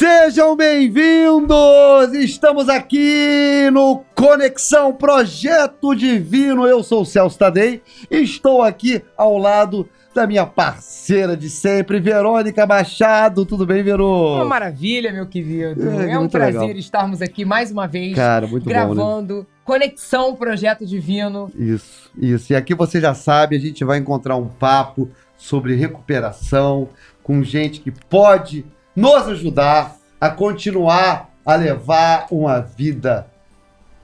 Sejam bem-vindos! Estamos aqui no Conexão Projeto Divino. Eu sou o Celso Tadei e estou aqui ao lado da minha parceira de sempre, Verônica Machado. Tudo bem, Verô? Uma maravilha, meu querido. É, É, um prazer legal. estarmos aqui mais uma vez, Cara, muito bom, né? gravando Conexão Projeto Divino. Isso, isso. E aqui você já sabe, a gente vai encontrar um papo sobre recuperação com gente que pode nos ajudar a continuar a levar uma vida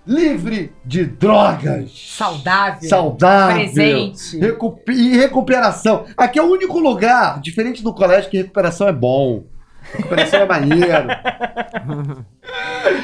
livre de drogas. Saudável. Saudável. Presente. Recu- e recuperação. Aqui é o único lugar, diferente do colégio, que recuperação é bom. Recuperação é maneiro.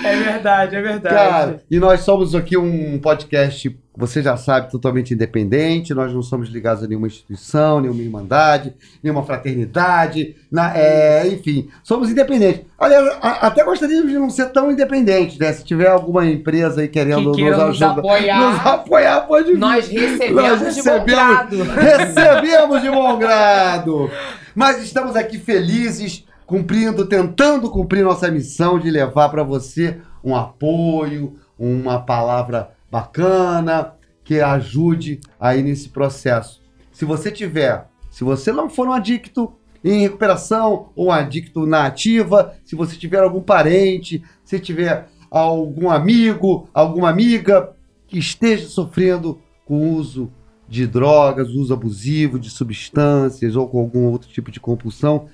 É verdade, é verdade. Cara, e nós somos aqui um podcast, você já sabe, totalmente independente. Nós não somos ligados a nenhuma instituição, nenhuma irmandade, nenhuma fraternidade, na- é, enfim, somos independentes. Aliás, a- até gostaríamos de não ser tão independentes, né? Se tiver alguma empresa aí querendo Que nos ajudar, apoiar. nos apoiar, pode vir. Nós recebemos Nós de bom recebemos- grado. Recebemos de bom grado. Mas estamos aqui felizes, cumprindo, tentando cumprir nossa missão de levar para você um apoio, uma palavra bacana que ajude aí nesse processo. Se você tiver, se você não for um adicto em recuperação ou um adicto na ativa, se você tiver algum parente, se tiver algum amigo, alguma amiga que esteja sofrendo com uso de drogas, uso abusivo de substâncias ou com algum outro tipo de compulsão,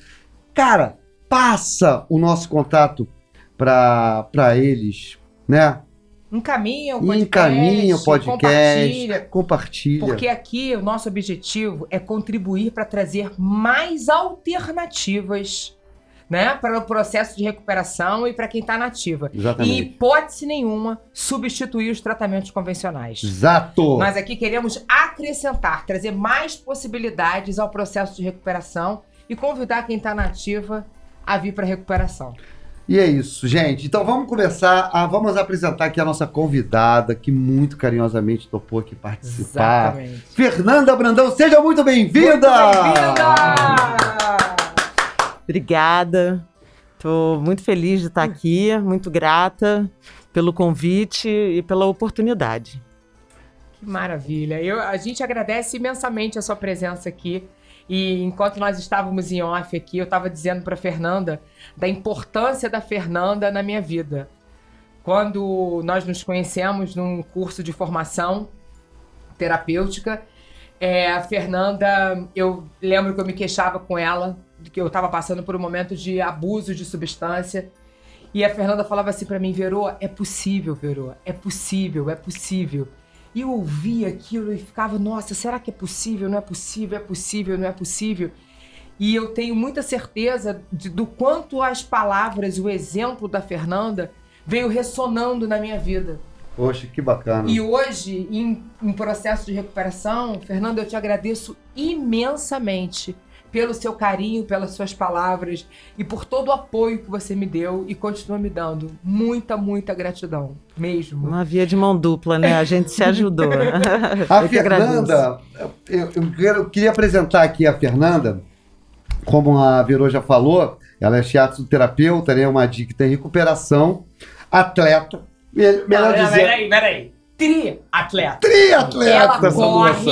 cara, passa o nosso contato para eles, né? Encaminha o podcast. Encaminha o podcast, Compartilha. compartilha. Porque aqui o nosso objetivo é contribuir para trazer mais alternativas né, para o processo de recuperação e para quem está nativa. Exatamente. hipótese nenhuma, substituir os tratamentos convencionais. Exato. Nós aqui queremos acrescentar, trazer mais possibilidades ao processo de recuperação e convidar quem está nativa a vir para a recuperação. E é isso, gente. Então vamos começar. A, vamos apresentar aqui a nossa convidada, que muito carinhosamente topou aqui participar. Exatamente. Fernanda Brandão, seja muito bem-vinda! Bem-vinda! Obrigada. Estou muito feliz de estar aqui, muito grata pelo convite e pela oportunidade. Que maravilha. Eu, a gente agradece imensamente a sua presença aqui. E enquanto nós estávamos em off aqui, eu estava dizendo para Fernanda da importância da Fernanda na minha vida. Quando nós nos conhecemos num curso de formação terapêutica, é, a Fernanda, eu lembro que eu me queixava com ela que eu estava passando por um momento de abuso de substância. E a Fernanda falava assim para mim, Verô, é possível, Verô, é possível, é possível. E eu ouvia aquilo e ficava, nossa, será que é possível? Não é possível, é possível, não é possível. E eu tenho muita certeza de- do quanto as palavras e o exemplo da Fernanda veio ressonando na minha vida. Poxa, que bacana. E hoje, em, em processo de recuperação, Fernanda, eu te agradeço imensamente pelo seu carinho, pelas suas palavras e por todo o apoio que você me deu e continua me dando. Muita, muita gratidão. Mesmo. Uma via de mão dupla, né? A gente se ajudou. A Eu. Fernanda, eu, eu quero- eu queria apresentar aqui a Fernanda, como a Verô já falou, ela é teatro-terapeuta, né, uma adicta em recuperação, atleta, me- melhor Não, dizer, Peraí, peraí. Triatleta. triatleta. Ela essa moça.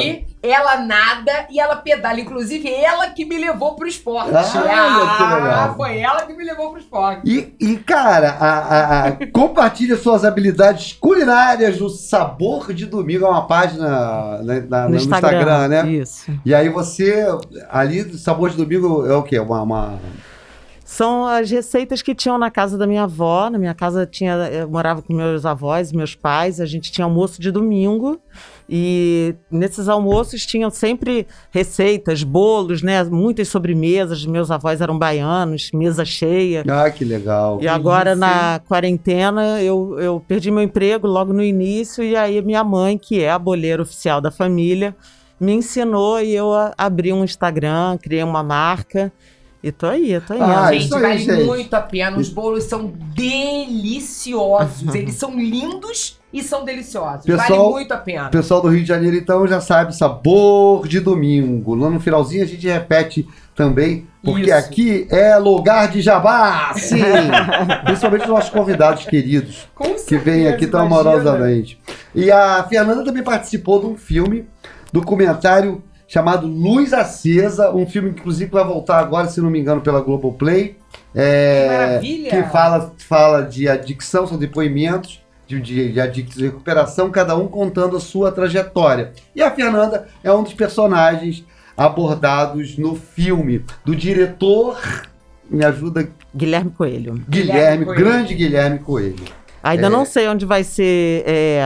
Ela nada e ela pedala. Inclusive, ela que me levou pro esporte. Ah, que legal. foi ela que me levou pro esporte. E, e, cara, a, a- a- compartilha suas habilidades culinárias no Sabor de Domingo, é uma página né, na- No no Instagram, Instagram, né? Isso. E aí você, ali, Sabor de Domingo é o quê? Uma, uma- São as receitas que tinham na casa da minha avó. Na minha casa tinha, eu morava com meus avós, meus pais. A gente tinha almoço de domingo e nesses almoços tinham sempre receitas, bolos, né? Muitas sobremesas. Meus avós eram baianos, mesa cheia. Ah, que legal. E agora Isso, na quarentena eu, eu perdi meu emprego logo no início e aí minha mãe, que é a boleira oficial da família, me ensinou e eu abri um Instagram, criei uma marca e tô aí, tô aí. Ah, gente, aí, vale gente. muito a pena. Os bolos são deliciosos. Eles são lindos e são deliciosos. Pessoal- vale muito a pena. O pessoal do Rio de Janeiro, então, já sabe, sabor de domingo. Lá no finalzinho a gente repete também, porque Isso. aqui é lugar de jabá, sim! Principalmente os nossos convidados queridos, Com que vêm certeza, aqui tão imagina. amorosamente. E a Fernanda também participou de um filme, documentário chamado Luz Acesa, um filme que inclusive vai voltar agora, se não me engano, pela Globoplay. É, Que maravilha! que fala, fala de adicção, são depoimentos de, de, de adictos e recuperação, cada um contando a sua trajetória. E a Fernanda é um dos personagens abordados no filme, do diretor, me ajuda, Guilherme Coelho. Guilherme, Guilherme Coelho. grande Guilherme Coelho. Ainda É. não sei onde vai ser é,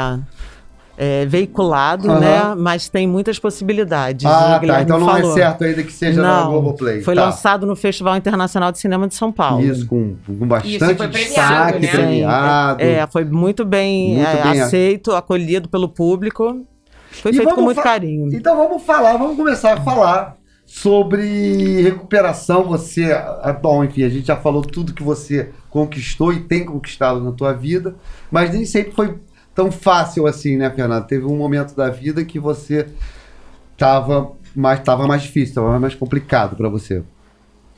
é, veiculado, Aham. né? Mas tem muitas possibilidades. Ah, tá, então não falou. é certo ainda que seja na Não, Globoplay. Foi tá. lançado no Festival Internacional de Cinema de São Paulo. Isso, com, com bastante Isso, foi premiado, destaque, né? premiado. É, foi muito bem, Muito é, bem aceito, acolhido pelo público. Foi E feito com muito carinho. Então vamos falar, vamos começar a falar sobre recuperação. Você, ah, bom, enfim, a gente já falou tudo que você conquistou e tem conquistado na tua vida, mas nem sempre foi tão fácil assim, né, Fernando? Teve um momento da vida que você tava mais, tava mais difícil, tava mais complicado para você.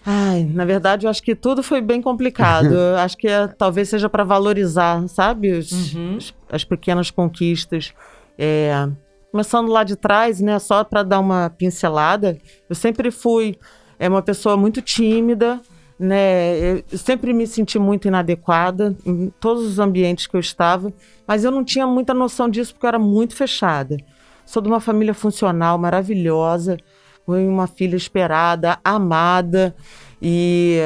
Ai, na verdade, eu acho que tudo foi bem complicado. Eu acho que é, talvez seja para valorizar, sabe? Os- Uhum. os- as pequenas conquistas. É, começando lá de trás, né? Só para dar uma pincelada, eu sempre fui é, uma pessoa muito tímida, né? Eu sempre me senti muito inadequada em todos os ambientes que eu estava, mas eu não tinha muita noção disso porque eu era muito fechada. Sou de uma família funcional maravilhosa, fui uma filha esperada, amada e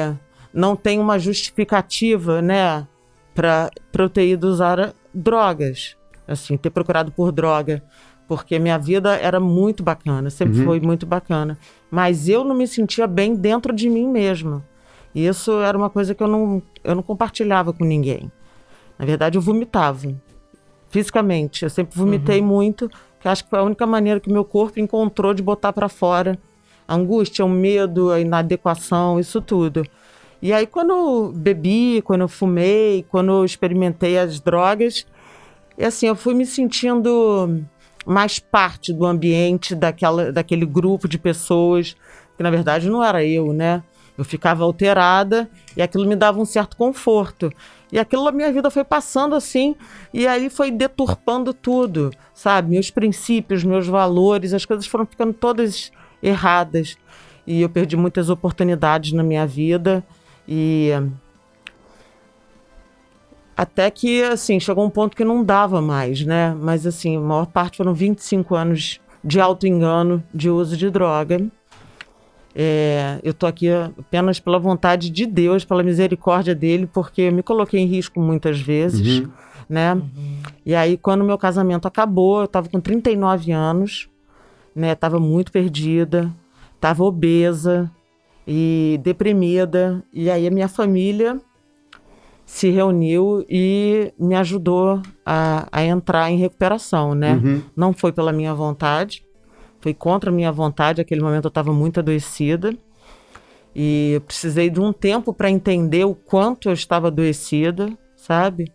não tem uma justificativa, né, para eu ter ido usar drogas, assim, ter procurado por droga, porque minha vida era muito bacana, sempre Uhum. foi muito bacana, mas eu não me sentia bem dentro de mim mesma. E isso era uma coisa que eu não, eu não compartilhava com ninguém. Na verdade, eu vomitava fisicamente. Eu sempre vomitei muito, que acho que foi a única maneira que meu corpo encontrou de botar para fora a angústia, o medo, a inadequação, isso tudo. E aí, quando eu bebi, quando eu fumei, quando eu experimentei as drogas, é assim, eu fui me sentindo mais parte do ambiente, daquela, daquele grupo de pessoas, que na verdade não era eu, né? Eu ficava alterada e aquilo me dava um certo conforto. E aquilo a minha vida foi passando assim, e aí foi deturpando tudo, sabe? Meus princípios, meus valores, as coisas foram ficando todas erradas. E eu perdi muitas oportunidades na minha vida. E até que, assim, chegou um ponto que não dava mais, né? Mas, assim, a maior parte foram 25 anos de auto-engano, de uso de droga. É, eu tô aqui apenas pela vontade de Deus, pela misericórdia dele, porque eu me coloquei em risco muitas vezes, Uhum. né? E aí, quando meu casamento acabou, eu tava com 39 anos, né? Tava muito perdida, tava obesa e deprimida. E aí a minha família se reuniu e me ajudou a, a entrar em recuperação, né? Uhum. Não foi pela minha vontade, foi contra a minha vontade. Naquele momento eu estava muito adoecida e eu precisei de um tempo para entender o quanto eu estava adoecida, sabe?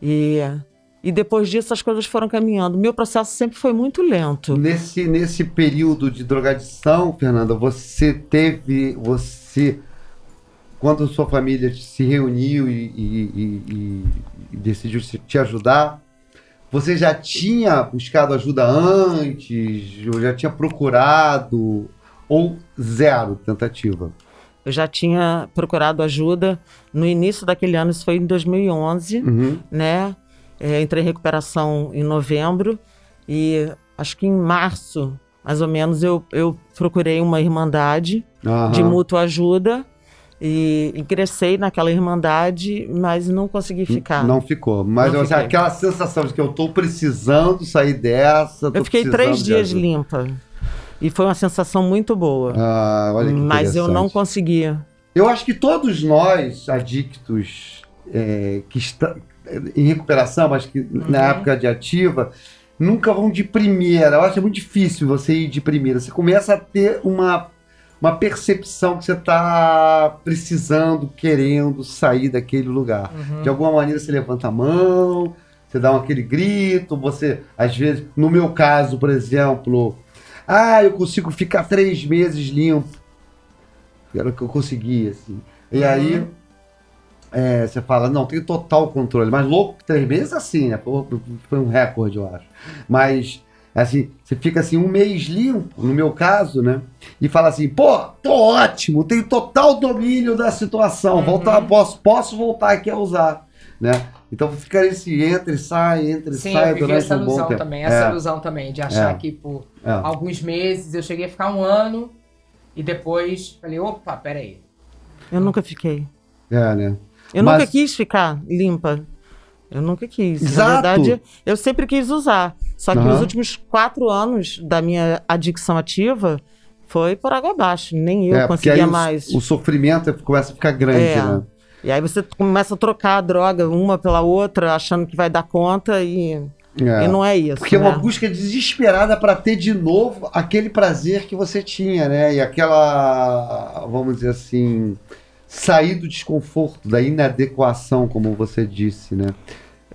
E, e depois disso as coisas foram caminhando. Meu processo sempre foi muito lento. Nesse, nesse período de drogadição, Fernanda, você teve. Você. Quando sua família se reuniu e, e- e- e- decidiu te ajudar, você já tinha buscado ajuda antes? Ou já tinha procurado? Ou zero tentativa? Eu já tinha procurado ajuda no início daquele ano, isso foi em 2011. Uhum. né? É, entrei em recuperação em novembro e acho que em março, mais ou menos, eu, eu procurei uma irmandade de Aham. mútua ajuda e ingressei naquela irmandade, mas não consegui ficar. Não ficou. Mas Não fiquei. aquela sensação de que eu tô precisando sair dessa. eu fiquei três dias limpa e foi uma sensação muito boa. Ah, olha que mas eu não conseguia. Eu acho que todos nós, adictos é, que estão em recuperação, mas que na Uhum. época de ativa, nunca vão de primeira. Eu acho muito difícil você ir de primeira. Você começa a ter uma, uma percepção que você está precisando, querendo sair daquele lugar. Uhum. De alguma maneira você levanta a mão, você dá aquele grito, você, às vezes, no meu caso, por exemplo, ah, eu consigo ficar três meses limpo. Era o que eu consegui, assim. E Uhum. aí, é, você fala, não, tem total controle. Mas louco, três meses assim, né? Foi um recorde, eu acho. Mas, assim, você fica assim um mês limpo, no meu caso, né? E fala assim, pô, tô ótimo, tenho total domínio da situação. Uhum. Voltar, posso, posso voltar aqui a usar, né? Então fica esse entra e sai, entra e Sim, sai eu vivi durante essa um bom ilusão tempo. também, essa É, ilusão também, de achar É. que por é. alguns meses eu cheguei a ficar um ano e depois falei, opa, peraí. Eu nunca fiquei. É, né? Eu Mas- nunca quis ficar limpa. Eu nunca quis. Exato. Na verdade, eu sempre quis usar. Só que Aham. os últimos quatro anos da minha adicção ativa foi por água abaixo. Nem eu é, conseguia o- mais. O, sofrimento começa a ficar grande, É. né? E aí você começa a trocar a droga uma pela outra, achando que vai dar conta e, É. e não é isso. Porque é né? uma busca desesperada para ter de novo aquele prazer que você tinha, né? E aquela, vamos dizer assim, sair do desconforto, da inadequação, como você disse, né?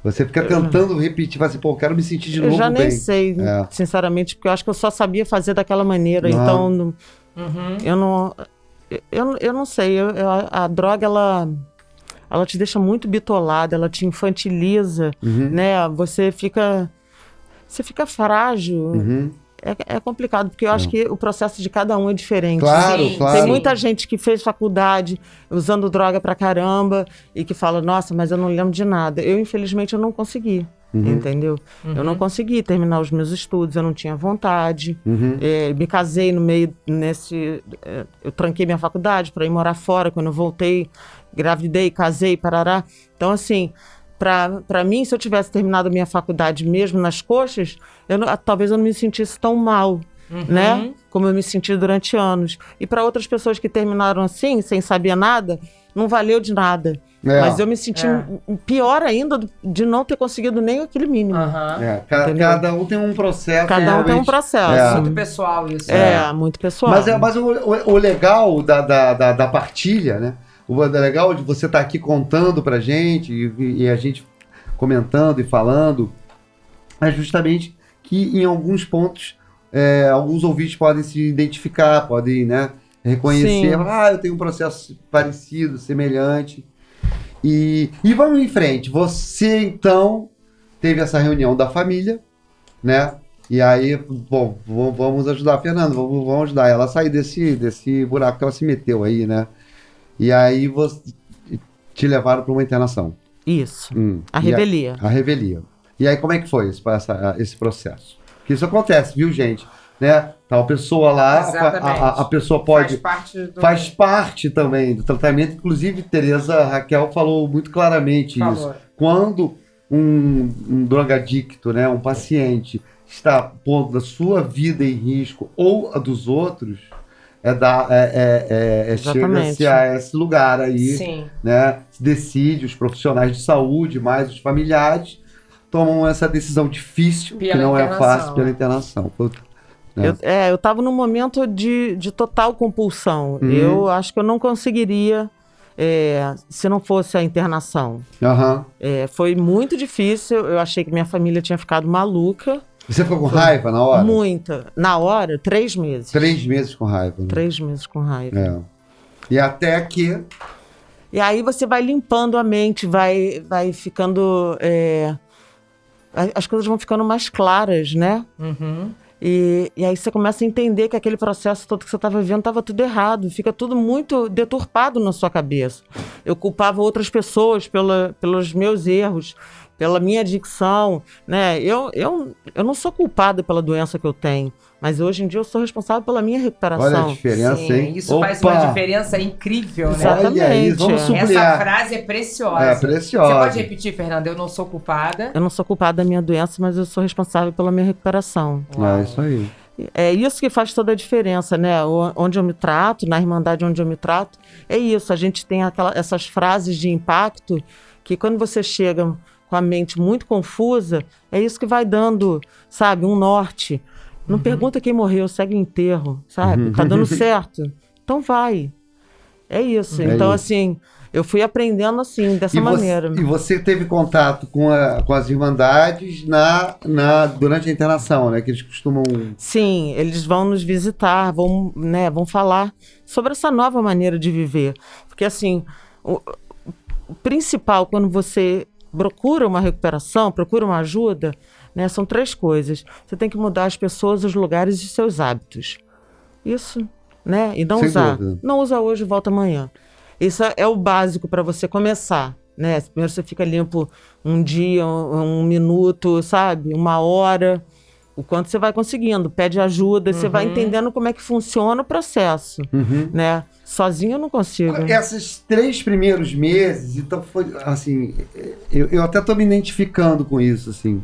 Você fica tentando repetir, vai assim, pô, eu quero me sentir de eu novo já nem bem. sei, É. Sinceramente, porque eu acho que eu só sabia fazer daquela maneira. Não. Então, não- Uhum. eu não. Eu, eu não sei, eu- eu- a droga, ela, ela te deixa muito bitolada, ela te infantiliza, Uhum. né? Você fica. Você fica frágil. Uhum. É, é complicado, porque eu acho que o processo de cada um é diferente. Claro, Sim, claro. Tem muita gente que fez faculdade usando droga pra caramba e que fala, nossa, mas eu não lembro de nada. Eu, infelizmente, eu não consegui. Uhum. Entendeu? Eu não consegui terminar os meus estudos, eu não tinha vontade. Uhum. É, me casei no meio nesse. é, eu tranquei minha faculdade para ir morar fora. Quando eu voltei, gravidei, casei, parará. Então, assim, para mim, se eu tivesse terminado a minha faculdade mesmo nas coxas, eu não- talvez eu não me sentisse tão mal, Uhum. né? Como eu me senti durante anos. E para outras pessoas que terminaram assim, sem saber nada, não valeu de nada. É. Mas eu me senti É. pior ainda de não ter conseguido nem aquele mínimo. Aham. É, cada um tem um processo. Cada um tem um processo. É. Muito pessoal isso. É, muito pessoal. Mas, é, mas o, o- o legal da, da, da, da partilha, né? O legal de você estar aqui contando pra gente e, e a gente comentando e falando é justamente que em alguns pontos é, alguns ouvintes podem se identificar, podem né, reconhecer. Sim. Ah, eu tenho um processo parecido, semelhante. E, e vamos em frente. Você então teve essa reunião da família, né? E aí, bom, vamos ajudar a Fernanda, vamos, vamos ajudar ela a sair desse, desse buraco que ela se meteu aí, né? E aí você, te levaram para uma internação. Isso. Hum. A E revelia. A, revelia. E aí, como é que foi esse, essa- esse processo? Porque isso acontece, viu, gente? Né? Tá uma pessoa lá, a, a- a pessoa pode Faz parte do. faz parte também do tratamento. Inclusive, Tereza Raquel falou muito claramente isso. Falou. Quando um, um drogadicto, né, um paciente, está pondo a sua vida em risco ou a dos outros, é dar, é, é, é, é Exatamente. chega-se a esse lugar aí, Sim. né? Se decide, os profissionais de saúde, mais os familiares, tomam essa decisão difícil, que Pela não é fácil, pela é. internação. Né? Eu, é, eu tava num momento de, de total compulsão. Uhum. Eu acho que eu não conseguiria é, se não fosse a internação. Aham. É, foi muito difícil. Eu achei que minha família tinha ficado maluca. Você ficou com raiva na hora? Muita. Na hora, três meses. Três meses com raiva. né? Três meses com raiva. É. E até que. E aí você vai limpando a mente, vai, vai ficando. é, as coisas vão ficando mais claras, né? Uhum. E, e aí você começa a entender que aquele processo todo que você estava vivendo estava tudo errado. Fica tudo muito deturpado na sua cabeça. Eu culpava outras pessoas pela, pelos meus erros, pela minha adicção, né? Eu, eu, eu não sou culpada pela doença que eu tenho, mas hoje em dia eu sou responsável pela minha Olha a recuperação. diferença, Sim, hein? isso faz Opa! uma diferença incrível, né? Exatamente. Olha isso, vamos Essa frase é preciosa. É Você preciosa. pode repetir, Fernanda? Eu não sou culpada. Eu não sou culpada da minha doença, mas eu sou responsável pela minha recuperação. É isso aí. É isso que faz toda a diferença, né? O- Onde eu me trato, na Irmandade onde eu me trato, é isso. A gente tem aquela, essas frases de impacto que quando você chega com a mente muito confusa, é isso que vai dando, sabe, um norte. Não pergunta quem morreu, segue o enterro, sabe? Tá dando certo. Então vai. É isso. É então, isso. assim, Eu fui aprendendo assim, dessa e maneira. Você, e você teve contato com, a, com as irmandades na, na, durante a internação, né? Que eles costumam. Sim, eles vão nos visitar, vão, né, vão falar sobre essa nova maneira de viver. Porque assim, o, o principal quando você procura uma recuperação, procura uma ajuda, né, são três coisas. Você tem que mudar as pessoas, os lugares e seus hábitos. Isso, né? E não Sem usar. dúvida. Não usa hoje, volta amanhã. Isso é o básico para você começar, né? Primeiro você fica limpo um dia, um, um minuto, sabe? Uma hora. O quanto você vai conseguindo. Pede ajuda, você vai entendendo como é que funciona o processo, Uhum. né? Sozinho eu não consigo. Esses três primeiros meses, então foi assim, eu, eu até tô me identificando com isso, assim.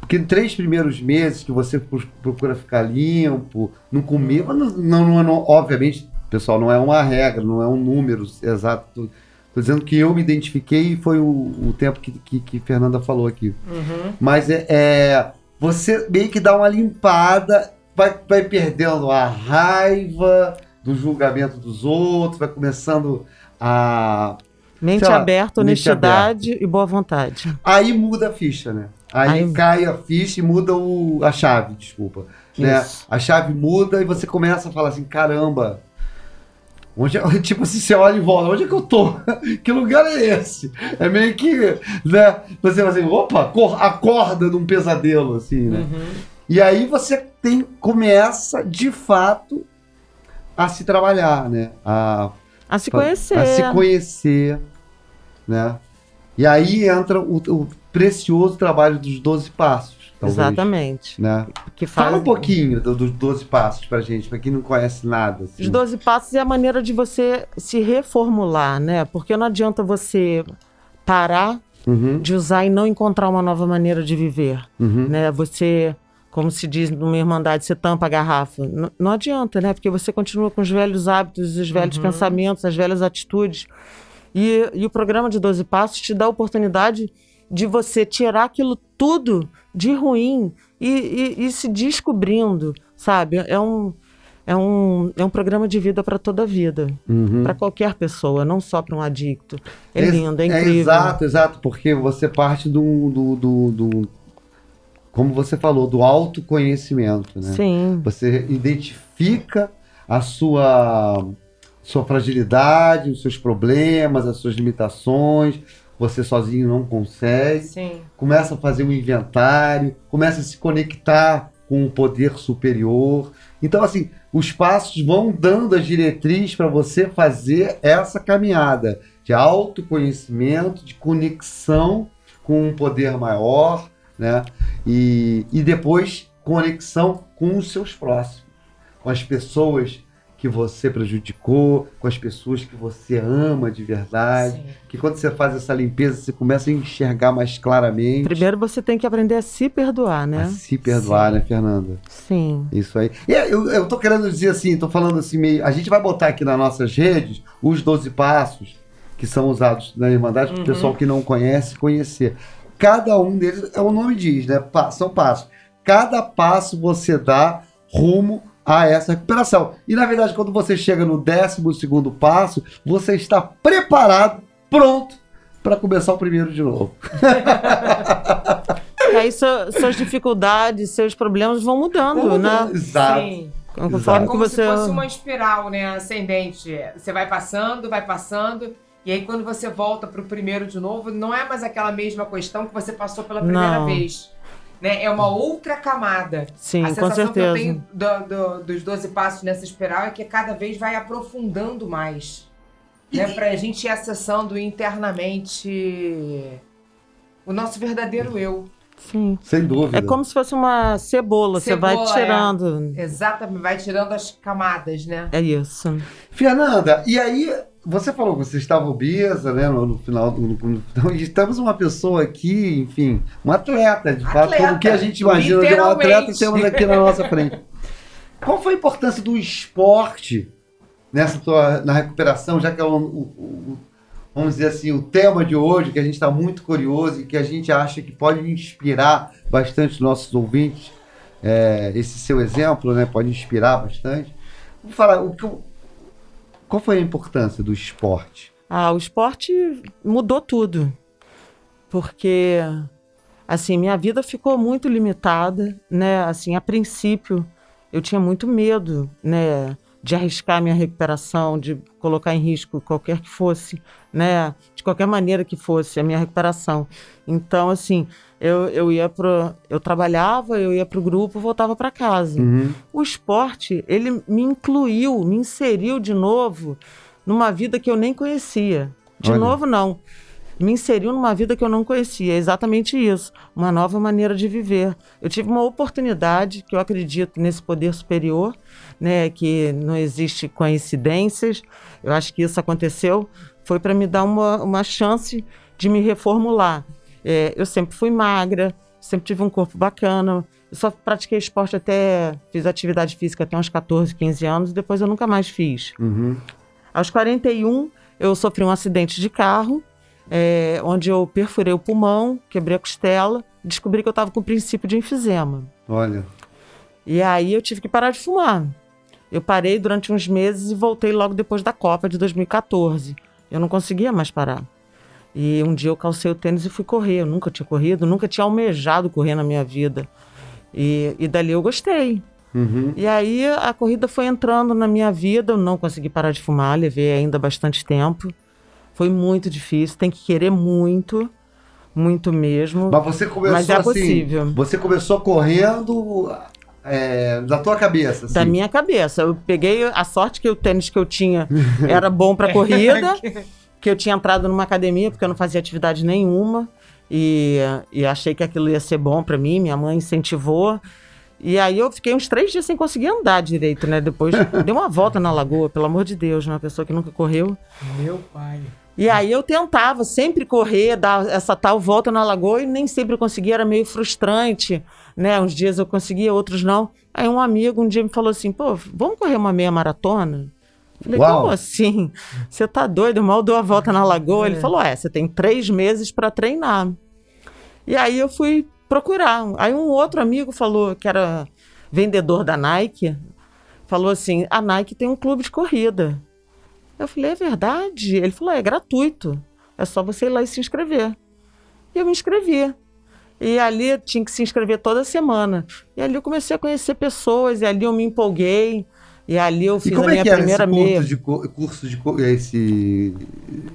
Porque três primeiros meses que você pro- procura ficar limpo, não comer, mas não, não, não- obviamente, pessoal, não é uma regra, não é um número exato. Tô, tô dizendo que eu me identifiquei e foi o, o tempo que, que, que Fernanda falou aqui. Uhum. Mas é, é, você meio que dá uma limpada, vai, vai perdendo a raiva do julgamento dos outros, vai começando a. Mente lá, aberta, mente honestidade e boa vontade. Aí muda a ficha, né? Aí, Aí- cai a ficha e muda o, a chave, desculpa. Né? A chave muda e você começa a falar assim: caramba. Onde, é- tipo assim, você olha e volta, onde é que eu tô? que lugar é esse? É meio que, né? Você fala assim, opa, acor- acorda num pesadelo, assim, né? Uhum. E aí você tem, começa, de fato, a se trabalhar, né? A, A se conhecer. A se conhecer, né? E aí entra o, o precioso trabalho dos 12 passos, talvez. Exatamente. Né? Que faz... Fala um pouquinho do- dos 12 passos pra gente, pra quem não conhece nada. assim. Os 12 passos é a maneira de você se reformular, né? Porque não adianta você parar Uhum, de usar e não encontrar uma nova maneira de viver, uhum. né? Você, como se diz numa irmandade, você tampa a garrafa. N- não adianta, né? Porque você continua com os velhos hábitos, os velhos Uhum. pensamentos, as velhas atitudes. E, e o programa de 12 passos te dá a oportunidade de você tirar aquilo tudo de ruim e, e- e se descobrindo, sabe? É um, é um, é um programa de vida para toda a vida, Uhum. para qualquer pessoa, não só para um adicto. É lindo, é incrível. exato, exato, porque você parte do, do, do, do- como você falou, do autoconhecimento, né? Sim, Você identifica a sua, sua fragilidade, os seus problemas, as suas limitações. Você sozinho não consegue. Sim. Começa a fazer um inventário, começa a se conectar com o poder superior. Então, assim, os passos vão dando as diretrizes para você fazer essa caminhada de autoconhecimento, de conexão com um poder maior, né? E, e depois conexão com os seus próximos, com as pessoas que você prejudicou, com as pessoas que você ama de verdade. Sim. Que quando você faz essa limpeza, você começa a enxergar mais claramente. primeiro você tem que aprender a se perdoar, A né? se perdoar, Sim. né, Fernanda? Sim. Isso aí. E é, eu, eu tô querendo dizer assim, tô falando assim meio. A gente vai botar aqui nas nossas redes os 12 passos que são usados na Irmandade para o Uhum. pessoal que não conhece conhecer. Cada um deles, é o nome diz, né? Pa- São passos. Cada passo você dá rumo a essa recuperação. E na verdade, quando você chega no 12 segundo passo, você está preparado, pronto para começar o primeiro de novo. E aí su- suas dificuldades, seus problemas vão mudando, né? Exato. Sim. Conforme Exato. que Como você. se fosse uma espiral, né? Ascendente. Você vai passando, vai passando. E aí, quando você volta pro primeiro de novo, não é mais aquela mesma questão que você passou pela primeira Não. vez. Né? É uma outra camada. Sim, a com sensação que eu certeza. tenho do- do- dos 12 passos nessa espiral é que cada vez vai aprofundando mais. Né? Pra gente ir acessando internamente o nosso verdadeiro eu. Sim. Sem dúvida. É como se fosse uma cebola, você vai Cebola, é. tirando. Exatamente, vai tirando as camadas, né? É isso. Fernanda, e aí você falou que você estava obesa, né? No, no final do. no- no- então, estamos uma pessoa aqui, enfim, um atleta, de fato, Atleta, como que a gente imagina de um atleta temos aqui na nossa frente. Qual foi a importância do esporte nessa tua na recuperação, já que é o, o- o- vamos dizer assim, o tema de hoje, que a gente está muito curioso e que a gente acha que pode inspirar bastante os nossos ouvintes, é, esse seu exemplo, né? Pode inspirar bastante. Vou falar, o que qual foi a importância do esporte Ah, o esporte mudou tudo. Porque, assim, minha vida ficou muito limitada, né? Assim, a princípio, eu tinha muito medo, né? De arriscar minha recuperação, de colocar em risco qualquer que fosse, né? De qualquer maneira que fosse a minha recuperação. Então, assim, eu, eu ia pro. Eu trabalhava, eu ia pro grupo, voltava para casa. Uhum. O esporte, ele me incluiu, me inseriu de novo numa vida que eu nem conhecia. De Olha. novo, não. Me inseriu numa vida que eu não conhecia. É exatamente isso. Uma nova maneira de viver. Eu tive uma oportunidade, que eu acredito nesse poder superior, né? Que não existe coincidências. Eu acho que isso aconteceu. Foi para me dar uma, uma chance de me reformular. É, eu sempre fui magra, sempre tive um corpo bacana. Eu só pratiquei esporte até. Fiz atividade física até uns 14, 15 anos, depois eu nunca mais fiz. Uhum. Aos 41, eu sofri um acidente de carro, é, onde eu perfurei o pulmão, quebrei a costela, descobri que eu estava com princípio de enfisema. Olha. E aí eu tive que parar de fumar. Eu parei durante uns meses e voltei logo depois da Copa de 2014. Eu não conseguia mais parar. E um dia eu calcei o tênis e fui correr. Eu nunca tinha corrido, nunca tinha almejado correr na minha vida. E, e dali eu gostei. Uhum. E aí a corrida foi entrando na minha vida, eu não consegui parar de fumar, levei ainda bastante tempo. Foi muito difícil, tem que querer muito, muito mesmo. Mas você começou Mas é assim. possível. Você começou correndo é, da tua cabeça. Assim. Da minha cabeça. Eu peguei a sorte que o tênis que eu tinha era bom para corrida, que eu tinha entrado numa academia porque eu não fazia atividade nenhuma e, e achei que aquilo ia ser bom para mim. Minha mãe incentivou. E aí eu fiquei uns três dias sem conseguir andar direito, né? Depois dei uma volta na lagoa, pelo amor de Deus, né? uma pessoa que nunca correu. Meu pai. E aí eu tentava sempre correr, dar essa tal volta na lagoa e nem sempre eu conseguia, era meio frustrante, né? Uns dias eu conseguia, outros não. Aí um amigo um dia me falou assim, pô, vamos correr uma meia maratona? Falei, Uau. como assim? Você tá doido? Mal dou a volta na lagoa. Ele falou, é, você tem três meses para treinar. E aí eu fui procurar. Aí um outro amigo falou, que era vendedor da Nike, falou assim, a Nike tem um clube de corrida. Eu falei, é verdade? Ele falou, é gratuito. É só você ir lá e se inscrever. E eu me inscrevi. E ali tinha que se inscrever toda semana. E ali eu comecei a conhecer pessoas, e ali eu me empolguei. E ali eu E fiz a como é minha que era primeira esse meia. de, curso de esse,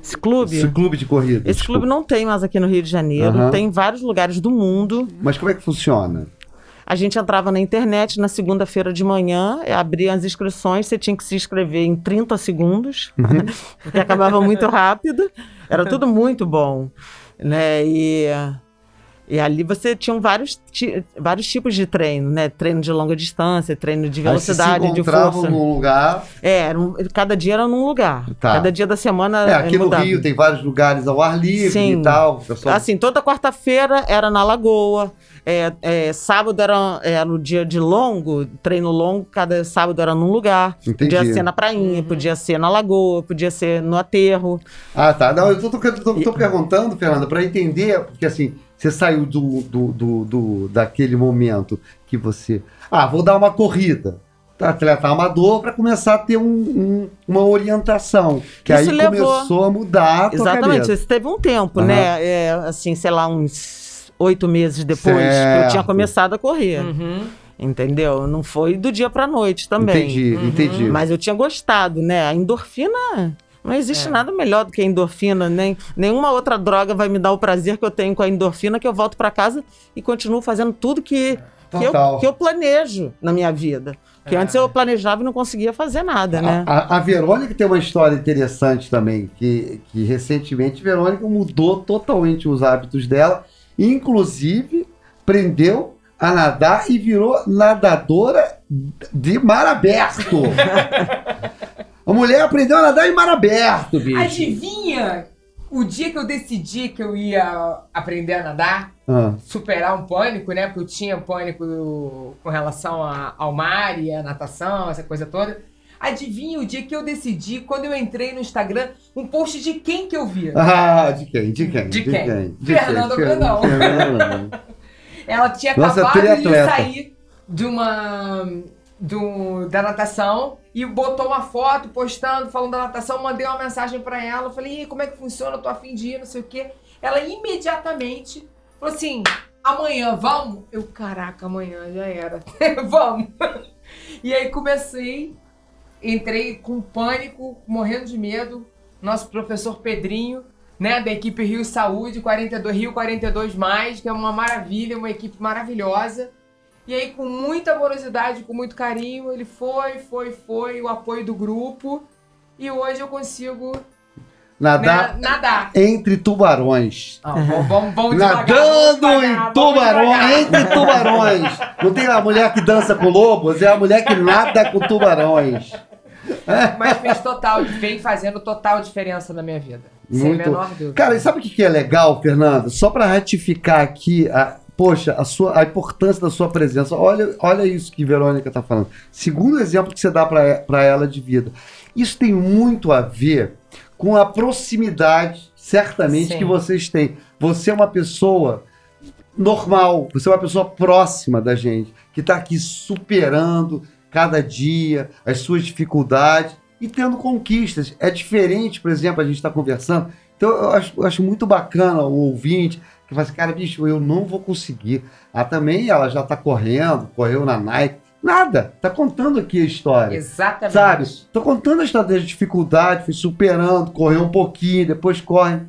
Esse clube? esse clube de corrida? Esse clube não tem mais aqui no Rio de Janeiro. Aham. Tem em vários lugares do mundo. Mas como é que funciona? A gente entrava na internet na segunda-feira de manhã, abria as inscrições, você tinha que se inscrever em 30 segundos, porque acabava muito rápido. Era tudo muito bom. Né? E, e ali você tinha vários, vários tipos de treino, né? Treino de longa distância, treino de Aí velocidade, se de força. num lugar. É, um- cada dia era num lugar. Tá. Cada dia da semana É, aqui no mudava. Rio tem vários lugares ao ar livre Sim. e tal. Pessoal... Assim, toda quarta-feira era na Lagoa. É, é, sábado era, era o dia de longo, treino longo, cada sábado era num lugar. Entendi. Podia ser na prainha, podia ser na lagoa, podia ser no aterro. Ah, tá. Não, eu tô, tô- tô- tô perguntando, Fernanda, para entender, porque assim, você saiu do, do, do, do- daquele momento que você. Ah, vou dar uma corrida. Tá, Atleta amador para começar a ter um- um- uma orientação. Que Isso aí levou- começou a mudar a Exatamente, isso teve um tempo, Aham. né? É, assim, sei lá, uns oito meses depois que eu Certo. tinha começado a correr. Uhum. Entendeu? Não foi do dia pra noite também. Entendi, entendi. Mas eu tinha gostado, né? A endorfina. Não existe É. nada melhor do que a endorfina, nem nenhuma outra droga vai me dar o prazer que eu tenho com a endorfina, que eu volto pra casa e continuo fazendo tudo que, que, eu, que eu planejo na minha vida. Que É. antes eu planejava e não conseguia fazer nada, né? A, a- a Verônica tem uma história interessante também, que, que recentemente a Verônica mudou totalmente os hábitos dela, inclusive prendeu a nadar e virou nadadora de mar aberto. a mulher aprendeu a nadar em mar aberto, bicho. Adivinha? O dia que eu decidi que eu ia aprender a nadar, Ah, superar um pânico, né? Porque eu tinha pânico com relação a- ao mar e à natação, essa coisa toda. Adivinha o dia que eu decidi, quando eu entrei no Instagram, um post de quem que eu via? Ah, de quem? De quem? De quem? De quem? Brandão. Fernanda Brandão. Ela tinha Nossa, acabado de triatleta. sair de uma. Do, da natação e botou uma foto postando, falando da natação, mandei uma mensagem pra ela, falei, "Ih, como é que funciona? Eu tô afim de ir, não sei o quê. Ela imediatamente falou assim: amanhã, vamos? Eu, caraca, amanhã já era. vamos. E aí comecei, entrei com pânico, morrendo de medo. Nosso professor Pedrinho, né, da equipe Rio Saúde, 42 Rio 42 mais, que é uma maravilha, uma equipe maravilhosa. E aí com muita amorosidade, com muito carinho, ele foi, foi, foi, o apoio do grupo. E hoje eu consigo Nadar né, nadar. entre tubarões. Ah, vamos, vamos, Nadando devagar, em tubarões, entre tubarões. Não tem a mulher que dança com lobos, é a mulher que nada com tubarões. Mas fez total, vem fazendo total diferença na minha vida. Sem a Muito. menor dúvida. Cara, e sabe o que que é legal, Fernando? Só para ratificar aqui, a, poxa, a, sua, a importância da sua presença. Olha, olha isso que Verônica tá falando. Segundo exemplo que você dá para ela de vida. Isso tem muito a ver com a proximidade, certamente, Sim. que vocês têm. Você é uma pessoa normal, você é uma pessoa próxima da gente, que está aqui superando cada dia as suas dificuldades e tendo conquistas. É diferente, por exemplo, a gente está conversando. Então eu acho, eu acho muito bacana o ouvinte que fala assim, cara, bicho, eu não vou conseguir. Ah, também ela já está correndo, correu na Nike. Nada, tá contando aqui a história. Exatamente. Sabe? Tô contando a história das dificuldades, foi superando, correu um pouquinho, depois corre.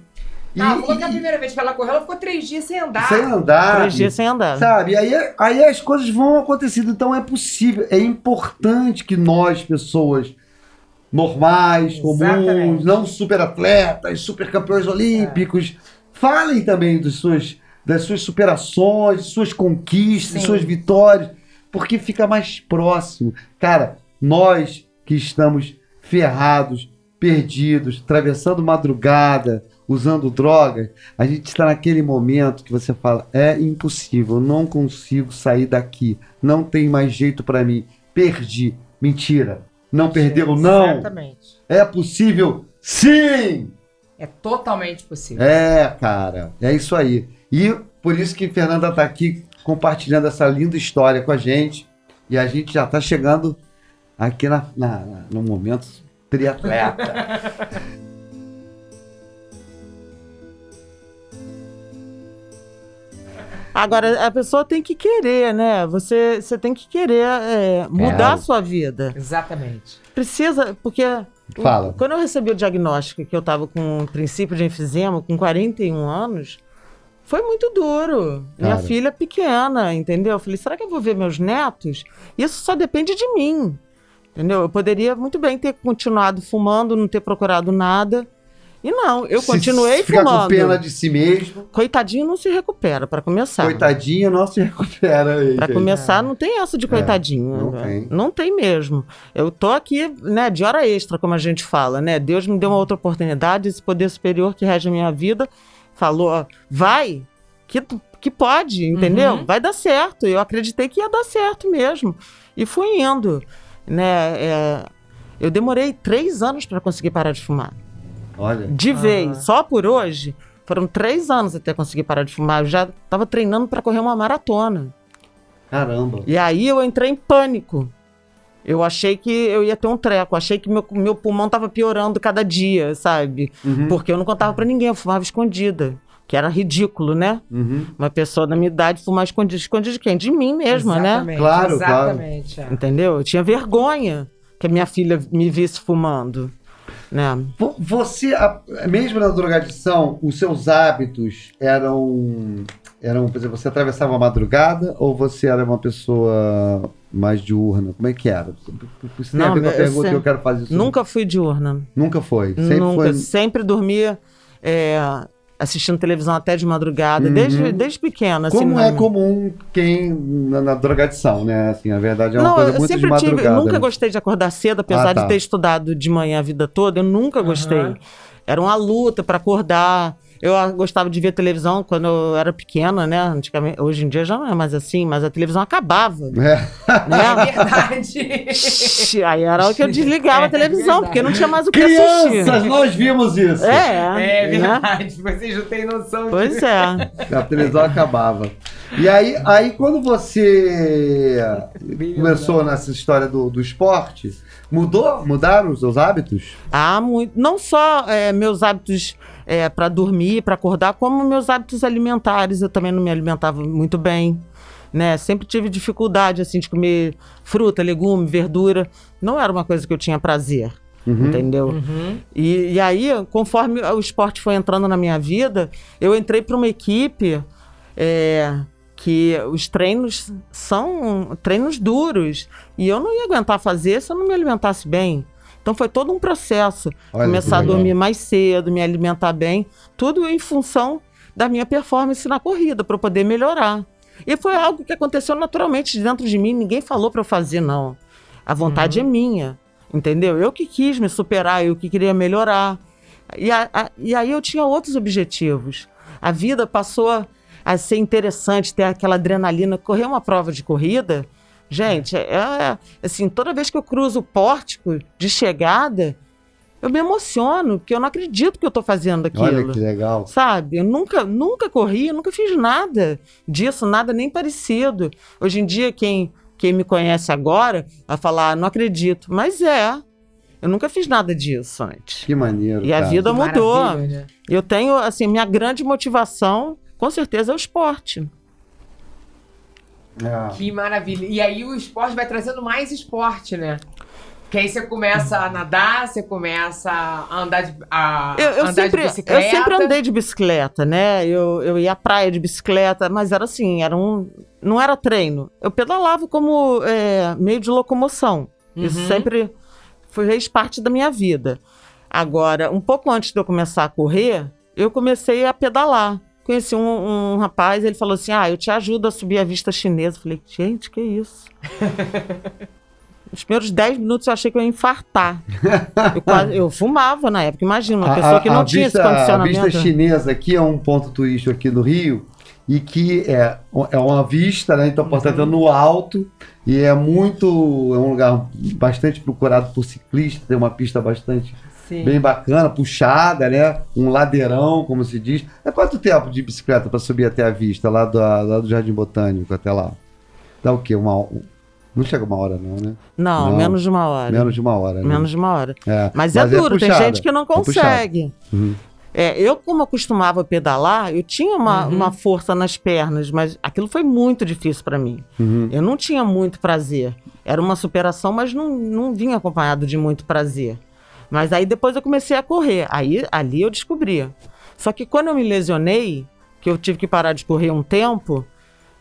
E, Ah, falou que a primeira vez que ela correu, ela ficou três dias sem andar. sem andar. Três dias sem andar. Sabe? Aí, aí as coisas vão acontecendo. Então é possível, é importante que nós, pessoas normais, comuns, Exatamente. não super atletas, super campeões olímpicos, falem também das suas, das suas superações, de suas conquistas, de Sim. suas vitórias, porque fica mais próximo. Cara, nós que estamos ferrados, perdidos, atravessando madrugada, usando drogas, a gente está naquele momento que você fala: é impossível, não consigo sair daqui, não tem mais jeito para mim, perdi. Mentira. Não perdeu, não. Exatamente. É possível, sim! É totalmente possível. É, cara, é isso aí. E por isso que Fernanda tá aqui compartilhando essa linda história com a gente. E a gente já tá chegando aqui na, na- no momento triatleta. Agora, a pessoa tem que querer, né? Você, você tem que querer é, mudar Claro. a sua vida. Exatamente. Precisa, porque o- Fala. quando eu recebi o diagnóstico que eu estava com um princípio de enfisema, com 41 anos, foi muito duro. Minha filha pequena, entendeu? Eu falei, será que eu vou ver meus netos? Isso só depende de mim, entendeu? Eu poderia muito bem ter continuado fumando, não ter procurado nada. E não, eu continuei se ficar fumando. com pena de si mesmo, Coitadinho não se recupera, para começar. coitadinha, não se recupera gente. começar, não tem essa de coitadinho. É, não né? tem. Não tem mesmo. Eu tô aqui, né, de hora extra, como a gente fala, né? Deus me deu uma outra oportunidade, esse poder superior que rege a minha vida falou, ó, vai, que, que pode, entendeu? Uhum. Vai dar certo. Eu acreditei que ia dar certo mesmo. E fui indo, né? é, eu demorei três anos para conseguir parar de fumar. Olha, De Ah. vez, só por hoje, foram três anos até conseguir parar de fumar. Eu já estava treinando para correr uma maratona. caramba. E aí eu entrei em pânico. Eu achei que eu ia ter um treco, achei que meu, meu pulmão tava piorando cada dia, sabe? Uhum, Porque eu não contava pra ninguém, eu fumava escondida. Que era ridículo, né? uhum. Uma pessoa da minha idade fumar escondida. Escondida de quem? De mim mesma, né? Exatamente, Claro, claro. Exatamente. é. Entendeu? Eu tinha vergonha que a minha filha me visse fumando. Né? Vo- Você, a- mesmo na drogadição, os seus hábitos eram, eram, por exemplo, você atravessava a madrugada ou você era uma pessoa mais diurna? Como é que era? Isso tem a Não, ver com a eu pergunta que eu quero fazer. sobre- Nunca fui diurna. Nunca foi. Sempre Nunca. foi. Sempre dormia é, assistindo televisão até de madrugada, Uhum. desde, desde pequena. assim, Como não- é comum quem na, na drogadição, né? Assim, a verdade é uma não, coisa eu muito de sempre tive, madrugada. nunca né? gostei de acordar cedo, apesar Ah, tá. de ter estudado de manhã a vida toda, eu nunca gostei. Aham. Era uma luta para acordar. Eu ah, gostava de ver televisão quando eu era pequena, né? Antigamente, hoje em dia já não é mais assim, mas a televisão acabava. É. Né? É verdade. Aí era o que eu desligava É, a televisão, verdade. porque não tinha mais o que assistir. Crianças, nós vimos isso. É, É né? verdade. Vocês não têm noção Pois disso. é. A televisão acabava. E aí, aí quando você começou nessa história do, do esporte, mudou? Mudaram os seus hábitos? Ah, muito. Não só é, meus hábitos é, para dormir, para acordar, como meus hábitos alimentares. Eu também não me alimentava muito bem. Né? Sempre tive dificuldade assim de comer fruta, legume, verdura. Não era uma coisa que eu tinha prazer. Uhum. Entendeu? Uhum. E, e aí, conforme o esporte foi entrando na minha vida, eu entrei para uma equipe é, que os treinos são treinos duros. E eu não ia aguentar fazer se eu não me alimentasse bem. Então foi todo um processo. Olha Começar a dormir mais cedo, me alimentar bem, tudo em função da minha performance na corrida, para eu poder melhorar. E foi algo que aconteceu naturalmente dentro de mim, ninguém falou para eu fazer, não. A vontade é minha, entendeu? Eu que quis me superar, eu que queria melhorar. E, a- a- e aí eu tinha outros objetivos. A vida passou a, a ser interessante, ter aquela adrenalina. Correr uma prova de corrida, gente, é, é- assim, toda vez que eu cruzo o pórtico de chegada, eu me emociono, porque eu não acredito que eu estou fazendo aquilo. Olha que legal. Sabe? Eu nunca, nunca corri, eu nunca fiz nada disso, nada nem parecido. Hoje em dia, quem, quem me conhece agora vai falar, "Ah, não acredito. Mas é. Eu nunca fiz nada disso antes. Que maneiro. E a cara. vida Que mudou. maravilha, né? Eu tenho, assim, minha grande motivação, com certeza, é o esporte. É. Que maravilha. E aí o esporte vai trazendo mais esporte, né? Que aí você começa a nadar, você começa a andar de, a Eu, eu andar sempre, de bicicleta. eu sempre andei de bicicleta, né? Eu, eu ia à praia de bicicleta, mas era assim, era um, não era treino. Eu pedalava como é, meio de locomoção. Isso Uhum. sempre fez parte da minha vida. Agora, um pouco antes de eu começar a correr, eu comecei a pedalar. Conheci um, um rapaz, ele falou assim: Ah, eu te ajudo a subir a vista chinesa. Eu falei, gente, que isso? Os primeiros 10 minutos eu achei que eu ia infartar. Eu, quase- eu fumava na época, imagina, uma pessoa que não tinha vista, esse A condicionamento. vista chinesa aqui é um ponto turístico aqui do Rio e que é, é uma vista, né? Então, portanto, é no alto e é muito. É um lugar bastante procurado por ciclistas, tem uma pista bastante Sim. bem bacana, puxada, né? Um ladeirão, como se diz. É quanto tempo de bicicleta para subir até a vista, lá do, lá do Jardim Botânico até lá? Dá o quê? Uma, não chega uma hora, não, né? Não, Não. menos de uma hora. Menos de uma hora. Né? Menos de uma hora. É. Mas, é duro, tem puxada, gente que não é consegue. Uhum. É, eu, como eu costumava pedalar, eu tinha uma, Uhum. uma força nas pernas, mas aquilo foi muito difícil para mim. Uhum. Eu não tinha muito prazer. Era uma superação, mas não, não vinha acompanhado de muito prazer. Mas aí depois eu comecei a correr. Aí ali eu descobri. Só que quando eu me lesionei, que eu tive que parar de correr um tempo,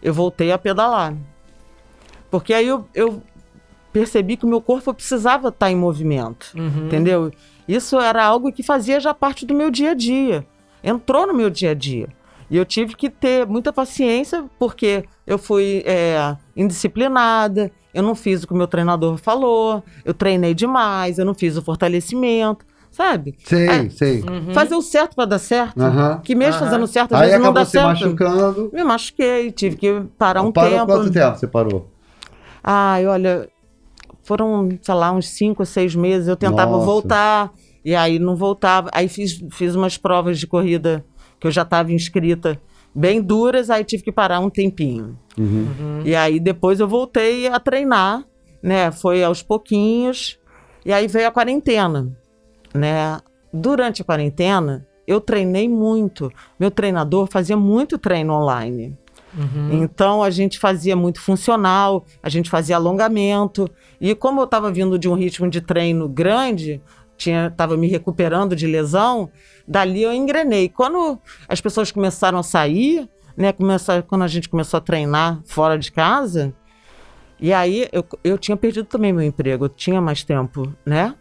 eu voltei a pedalar. Porque aí eu, eu percebi que o meu corpo precisava estar em movimento. Uhum. Entendeu? Isso era algo que fazia já parte do meu dia a dia. Entrou no meu dia a dia. E eu tive que ter muita paciência, porque eu fui é, indisciplinada, eu não fiz o que o meu treinador falou, eu treinei demais, eu não fiz o fortalecimento, sabe? Sei, É. sei. Uhum. Fazer o certo para dar certo. Aham. Que mesmo Aham. fazendo certo, às Aí vezes não dá se certo. machucando. Me machuquei, tive que parar um Parou tempo. quanto tempo você parou? Ai, olha, foram, sei lá, uns cinco, seis meses. Eu tentava Nossa. voltar, e aí não voltava. Aí fiz, fiz umas provas de corrida que eu já estava inscrita, bem duras, aí tive que parar um tempinho. Uhum. Uhum. E aí depois eu voltei a treinar, né? Foi aos pouquinhos, e aí veio a quarentena, né? Durante a quarentena, eu treinei muito. Meu treinador fazia muito treino online. Uhum. Então a gente fazia muito funcional, a gente fazia alongamento. E como eu estava vindo de um ritmo de treino grande, estava me recuperando de lesão, dali eu engrenei. Quando as pessoas começaram a sair, né, começar, quando a gente começou a treinar fora de casa, e aí eu, eu tinha perdido também meu emprego, eu tinha mais tempo, né?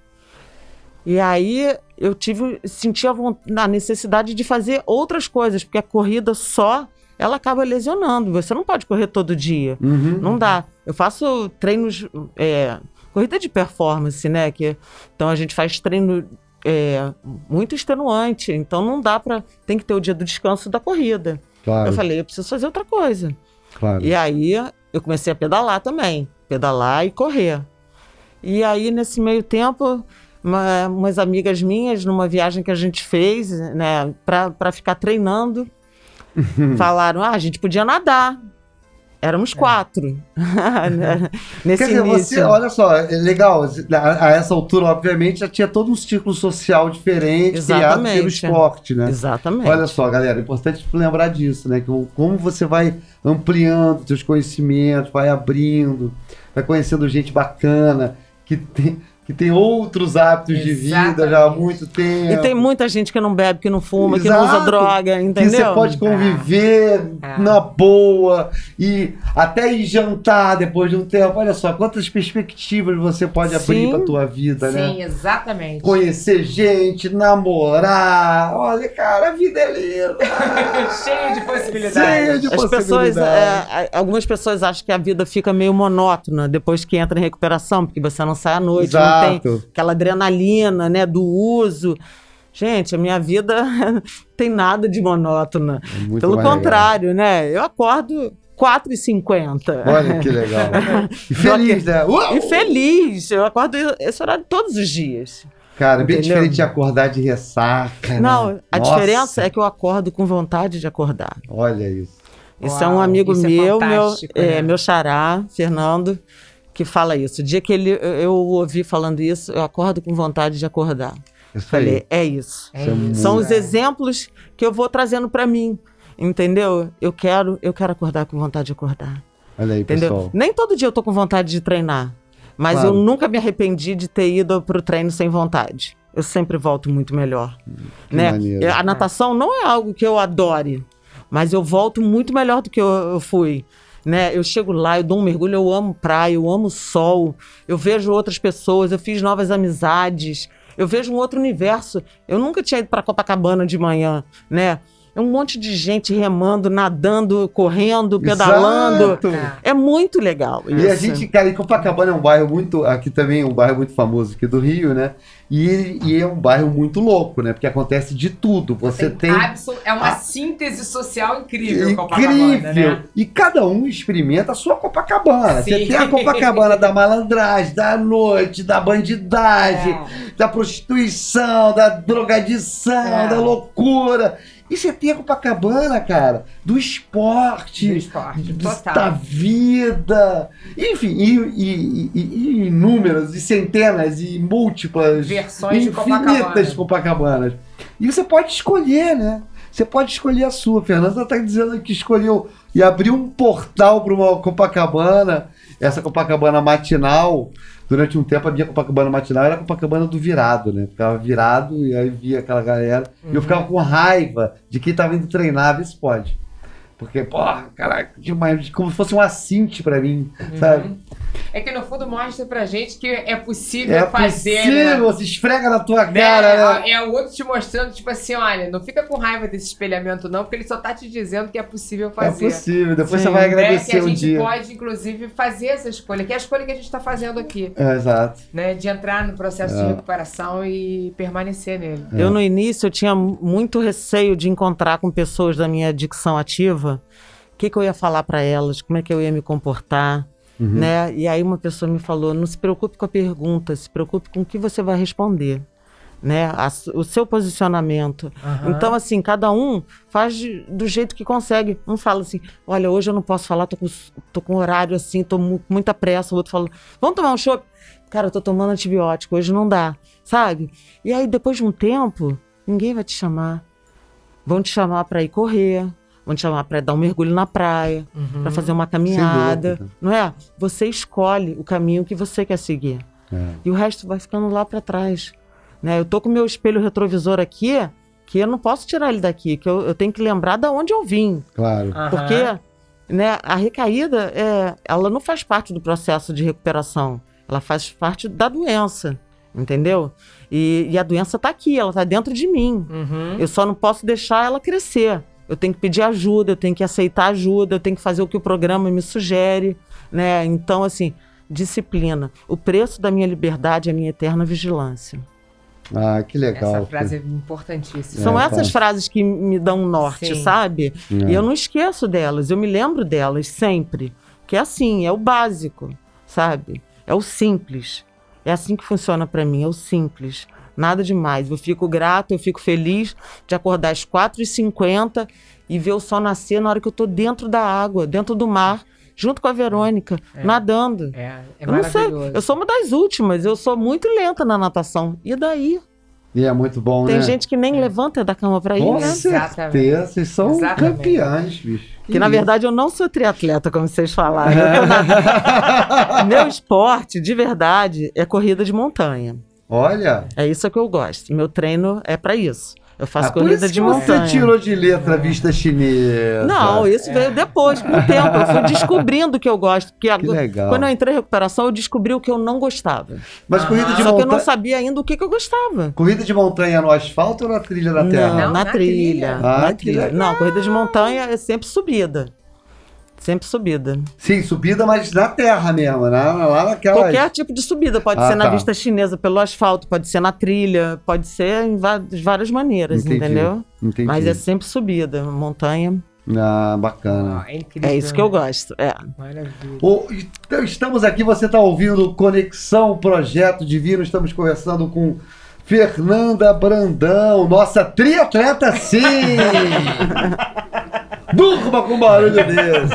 E aí eu tive, senti a, a necessidade de fazer outras coisas, porque a corrida só, ela acaba lesionando. Você não pode correr todo dia. Uhum. Não dá. Eu faço treinos, é, corrida de performance, né? Que, então a gente faz treino é, muito extenuante. Então não dá para. Tem que ter o dia do descanso da corrida. Claro, Eu falei, eu preciso fazer outra coisa. claro. E aí eu comecei a pedalar também. Pedalar e correr. E aí, nesse meio tempo, uma- umas amigas minhas, numa viagem que a gente fez, né, pra ficar treinando, falaram: ah, a gente podia nadar. Éramos quatro. né, Nesse É. Quer dizer, início. você, olha só, é legal, a, a essa altura, obviamente, já tinha todo um círculo social diferente criado pelo Exatamente. esporte, né? Exatamente. Olha só, galera, é importante lembrar disso, né? Que como você vai ampliando seus conhecimentos, vai abrindo, vai conhecendo gente bacana, que tem, que tem outros hábitos de vida já há Exatamente. muito tempo. E tem muita gente que não bebe, que não fuma, que não usa Exato. droga, que entendeu? você pode conviver É. na boa e até ir jantar depois de um tempo. Olha só, quantas perspectivas você pode abrir Sim. pra tua vida, né? Sim, exatamente. Conhecer gente, namorar. Olha, cara, a vida é linda. Cheio de possibilidades. Cheio de As pessoas, possibilidades. é, a- algumas pessoas acham que a vida fica meio monótona depois que entra em recuperação, porque você não sai à noite, não tem Exato. aquela adrenalina, né, do uso. Gente, a minha vida não tem nada de monótona. É muito Pelo legal. contrário, né? Eu acordo 4h50. Olha que legal. E feliz, né? Uau! E feliz. Eu acordo esse horário todos os dias. Cara, bem Entendeu? diferente de acordar de ressaca. Não, né? a Nossa, diferença é que eu acordo com vontade de acordar. Olha isso. Isso é Uau, um amigo é meu, meu, é, né? meu xará, Fernando, que fala isso. O dia que ele, eu, eu ouvi falando isso, eu acordo com vontade de acordar. Isso Falei, é isso. É Isso São os exemplos que eu vou trazendo pra mim. Entendeu? Eu quero, eu quero acordar com vontade de acordar. Olha aí, Entendeu? pessoal. Nem todo dia eu tô com vontade de treinar. Mas Claro. eu nunca me arrependi de ter ido pro treino sem vontade. Eu sempre volto muito melhor. Que né? maneiro. A natação não é algo que eu adore, mas eu volto muito melhor do que eu, eu fui. Né? Eu chego lá, eu dou um mergulho, eu amo praia, eu amo sol, eu vejo outras pessoas, eu fiz novas amizades, eu vejo um outro universo. Eu nunca tinha ido para Copacabana de manhã, né? É um monte de gente remando, nadando, correndo, pedalando. Exato. É. Muito legal. E a isso. gente, cara, e Copacabana é um bairro muito. Aqui também é um bairro muito famoso aqui do Rio, né? E, e é um bairro muito louco, né? Porque acontece de tudo. Você tem. absol- É uma Ah. síntese social incrível, Copacabana, Incrível! né? E cada um experimenta a sua Copacabana. Você Sim. tem a Copacabana da malandragem, da noite, da bandidagem, É. da prostituição, da drogadição, É. da loucura. E você tem a Copacabana, cara, do esporte, Do esporte, do- da vida. Enfim, e, e- e- e inúmeras, e centenas, e múltiplas, Versões de infinitas Copacabana. Copacabanas. E você pode escolher, né? Você pode escolher a sua. Fernanda está dizendo que escolheu e abriu um portal para uma Copacabana. Essa Copacabana matinal, durante um tempo a minha Copacabana matinal era a Copacabana do virado, né? Ficava virado e aí via aquela galera. E eu Uhum. ficava com raiva de quem estava indo treinar, vê se pode. Porque, porra, caraca, demais, como se fosse um assinte pra mim, sabe? Uhum. É que no fundo mostra pra gente que é possível É fazer, possível, né? se esfrega na tua Né? cara, né? É o outro te mostrando, tipo assim, olha, não fica com raiva desse espelhamento, não, porque ele só tá te dizendo que é possível É fazer. possível, depois Sim. você vai Né? Que agradecer a um gente dia. pode, inclusive, fazer essa escolha, que é a escolha que a gente tá fazendo aqui, É, exato. né? De entrar no processo É. de recuperação e permanecer nele. Eu, no início, eu tinha muito receio de encontrar com pessoas da minha adicção ativa. O que, que eu ia falar para elas? Como é que eu ia me comportar? Uhum. Né? E aí uma pessoa me falou: não se preocupe com a pergunta, se preocupe com o que você vai responder. Né? A o seu posicionamento. Então, assim, cada um faz de- do jeito que consegue. Um fala assim: olha, hoje eu não posso falar, tô com, tô com horário assim, tô com muita pressa. O outro fala: vamos tomar um chopp? Cara, eu tô tomando antibiótico, hoje não dá, sabe? E aí, depois de um tempo, ninguém vai te chamar. Vão te chamar para ir correr, vão te chamar para dar um mergulho na praia, Uhum. para fazer uma caminhada, não é? Você escolhe o caminho que você quer seguir. É. E o resto vai ficando lá para trás. Né? Eu tô com o meu espelho retrovisor aqui, que eu não posso tirar ele daqui, que eu, eu tenho que lembrar de onde eu vim. Claro. Aham. Porque né, a recaída, é, ela não faz parte do processo de recuperação. Ela faz parte da doença, entendeu? E, e a doença está aqui, ela está dentro de mim. Uhum. Eu só não posso deixar ela crescer. Eu tenho que pedir ajuda, eu tenho que aceitar ajuda, eu tenho que fazer o que o programa me sugere, né? Então, assim, disciplina. O preço da minha liberdade é a minha eterna vigilância. Ah, que legal. Essa frase é importantíssima. São É, essas tá. frases que me dão um norte, Sim. sabe? É. E eu não esqueço delas, eu me lembro delas sempre. Que é assim, é o básico, sabe? É o simples. É assim que funciona pra mim, é o simples. Nada demais. Eu fico grata, eu fico feliz de acordar às 4h50 e ver o sol nascer na hora que eu tô dentro da água, dentro do mar, junto com a Verônica, É. nadando. É, é eu não sei, maravilhoso. eu sou uma das últimas, eu sou muito lenta na natação. E daí? E é muito bom, Tem né? gente que nem levanta da cama pra ir, Com né? certeza, vocês são Exatamente. campeãs, bicho. Que na verdade eu não sou triatleta, como vocês falaram. Eu tô na- Meu esporte, de verdade, é corrida de montanha. Olha, É isso que eu gosto. Meu treino é pra isso. Eu faço ah, por corrida isso de que montanha. você tirou de letra a vista chinesa. Não, isso veio depois, com o tempo. Eu fui descobrindo o que eu gosto. Porque Que legal. quando eu entrei em recuperação, eu descobri o que eu não gostava. Mas Ah, corrida de Só que eu não montanha. sabia ainda o que, que eu gostava. Corrida de montanha no asfalto ou na trilha da terra? Não, na, na trilha. trilha. Ah, na trilha. Não, corrida de montanha é sempre subida. Sempre subida. Sim, subida, mas na terra mesmo, né? lá naquela. Qualquer tipo de subida. Pode Ah, ser na tá. vista chinesa pelo asfalto, pode ser na trilha, pode ser de várias maneiras, Entendi. entendeu? Entendi. Mas é sempre subida, montanha. Ah, bacana. Ah, é incrível. É isso que eu gosto. É. Maravilha. Então, estamos aqui, você está ouvindo Conexão Projeto Divino, estamos conversando com Fernanda Brandão, nossa triatleta sim! Durma com barulho desse!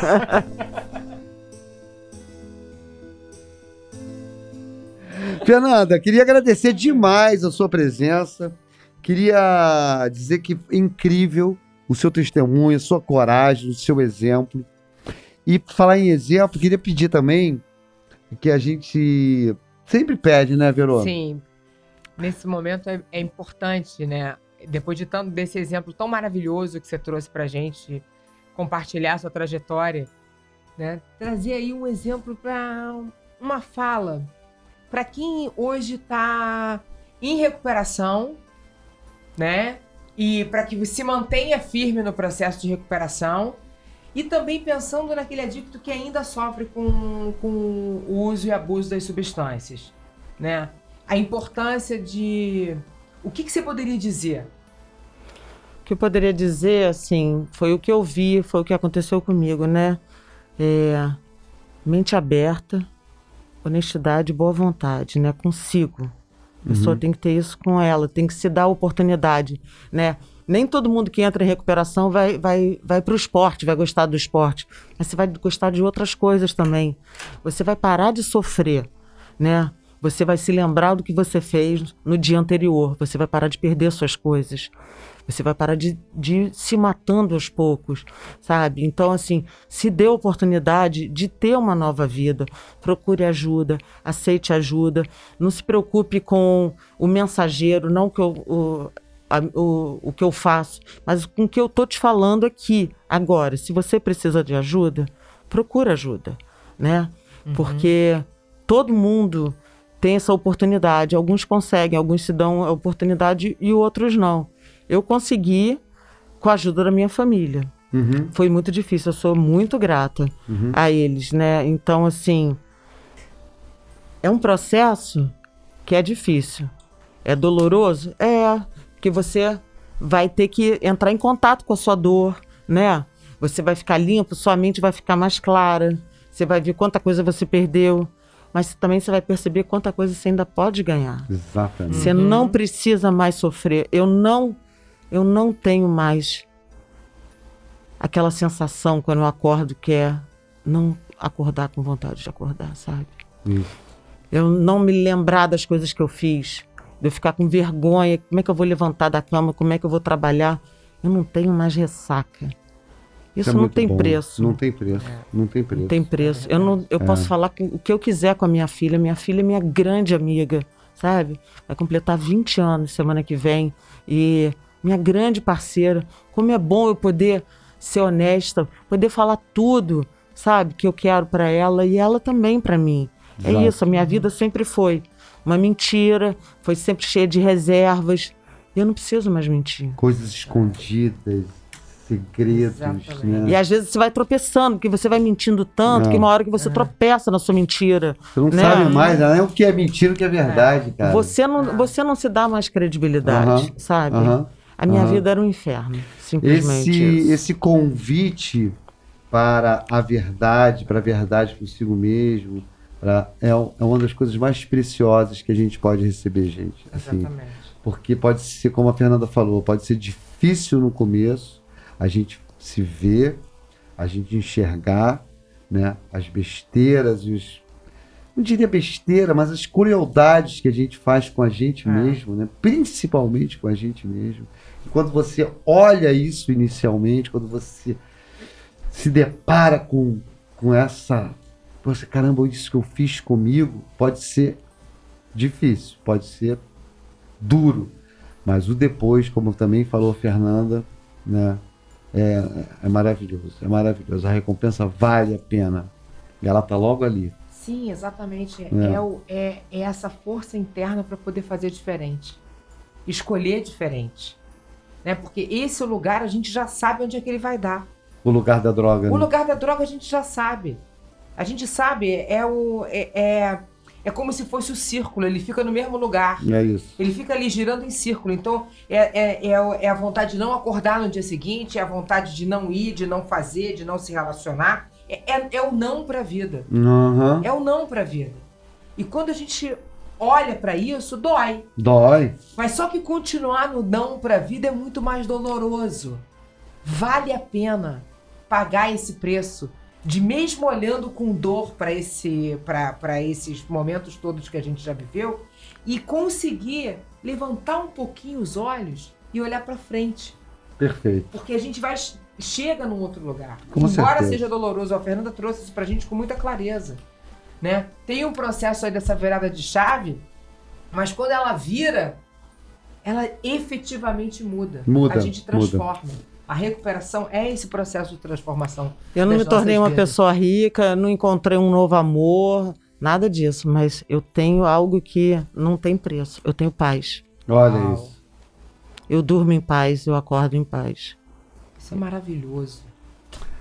Fernanda, queria agradecer demais a sua presença. Queria dizer que é incrível o seu testemunho, a sua coragem, o seu exemplo. E falar em exemplo, queria pedir também que a gente sempre pede, né, Verônica? Sim. Nesse momento é, é importante, né? Depois de tanto desse exemplo tão maravilhoso que você trouxe pra gente, compartilhar sua trajetória, né? Trazer aí um exemplo para uma fala para quem hoje está em recuperação, né? E para que se mantenha firme no processo de recuperação e também pensando naquele adicto que ainda sofre com, com o uso e abuso das substâncias, né? A importância de o que, que você poderia dizer? O que eu poderia dizer, assim, foi o que eu vi, foi o que aconteceu comigo, né? É, mente aberta, honestidade, boa vontade, né? Consigo. A pessoa tem que ter isso com ela, tem que se dar a oportunidade, né? Nem todo mundo que entra em recuperação vai, vai, vai para o esporte, vai gostar do esporte, mas você vai gostar de outras coisas também. Você vai parar de sofrer, né? Você vai se lembrar do que você fez no dia anterior, você vai parar de perder suas coisas. Você vai parar de, de se matando aos poucos, sabe? Então, assim, se dê a oportunidade de ter uma nova vida. Procure ajuda, aceite ajuda. Não se preocupe com o mensageiro, não que eu, o, a- o, o que eu faço, mas com o que eu tô te falando aqui, agora. Se você precisa de ajuda, procure ajuda, né? Porque todo mundo tem essa oportunidade. Alguns conseguem, alguns se dão a oportunidade e outros não. Eu consegui com a ajuda da minha família. Uhum, Foi muito difícil, eu sou muito grata uhum. a eles, né? Então, assim, é um processo que é difícil. É doloroso? É, porque você vai ter que entrar em contato com a sua dor, né? Você vai ficar limpo, sua mente vai ficar mais clara, você vai ver quanta coisa você perdeu, mas também você vai perceber quanta coisa você ainda pode ganhar. Exatamente. Você não precisa mais sofrer. Eu não, eu não tenho mais aquela sensação quando eu acordo que é não acordar com vontade de acordar, sabe? Isso. Eu não me lembrar das coisas que eu fiz, de eu ficar com vergonha, como é que eu vou levantar da cama, como é que eu vou trabalhar. Eu não tenho mais ressaca. Isso, é não tem bom. preço. Não tem preço. Não tem preço. Não tem preço. Eu, não, eu posso falar com- o que eu quiser com a minha filha. Minha filha é minha grande amiga, sabe? Vai completar 20 anos semana que vem. E minha grande parceira. Como é bom eu poder ser honesta, poder falar tudo, sabe? Que eu quero pra ela e ela também pra mim. É Exato. isso, a minha vida sempre foi uma mentira, foi sempre cheia de reservas. E eu não preciso mais mentir. Coisas escondidas. segredos, né? E às vezes você vai tropeçando, porque você vai mentindo tanto Não. que uma hora que você tropeça na sua mentira. Você não né? sabe mais né, o que é mentira e o que é verdade, cara. Você não, você não se dá mais credibilidade, Aham, sabe? Aham. A minha aham. vida era um inferno, simplesmente Esse, isso. esse convite para a verdade, para a verdade consigo mesmo, pra- é, é uma das coisas mais preciosas que a gente pode receber, gente. Assim, Exatamente. porque pode ser, como a Fernanda falou, pode ser difícil no começo, a gente se ver, a gente enxergar né, as besteiras e os. Não diria besteira, mas as crueldades que a gente faz com a gente É. mesmo, né? principalmente com a gente mesmo. E quando você olha isso inicialmente, quando você se depara com, com essa. Poxa, caramba, isso que eu fiz comigo pode ser difícil, pode ser duro. Mas o depois, como também falou a Fernanda, né, é, é maravilhoso. É maravilhoso. A recompensa vale a pena. E ela tá logo ali. Sim, exatamente. É, É. é o- é- é essa força interna para poder fazer diferente. Escolher diferente. Né? Porque esse lugar a gente já sabe onde é que ele vai dar. O lugar da droga. O né? lugar da droga a gente já sabe. A gente sabe, é, o, é, é, é como se fosse o círculo, ele fica no mesmo lugar. É isso. Ele fica ali girando em círculo. Então, é, é, é, é a vontade de não acordar no dia seguinte, é a vontade de não ir, de não fazer, de não se relacionar. É, é, é o não para a vida. Aham. É o não para a vida. E quando a gente olha para isso, dói. Dói. Mas só que continuar no não para a vida é muito mais doloroso. Vale a pena pagar esse preço de mesmo olhando com dor para esse para esses momentos todos que a gente já viveu e conseguir levantar um pouquinho os olhos e olhar para frente, Perfeito. porque a gente vai chega num outro lugar. Com Embora certeza. seja doloroso, a Fernanda trouxe isso pra gente com muita clareza, né? Tem um processo aí dessa virada de chave, mas quando ela vira, ela efetivamente muda. Muda, A gente transforma. A recuperação é esse processo de transformação. Eu não me tornei uma vidas. pessoa rica, não encontrei um novo amor, nada disso, mas eu tenho algo que não tem preço. Eu tenho paz. Olha Uau. isso. Eu durmo em paz, eu acordo em paz. Isso é maravilhoso.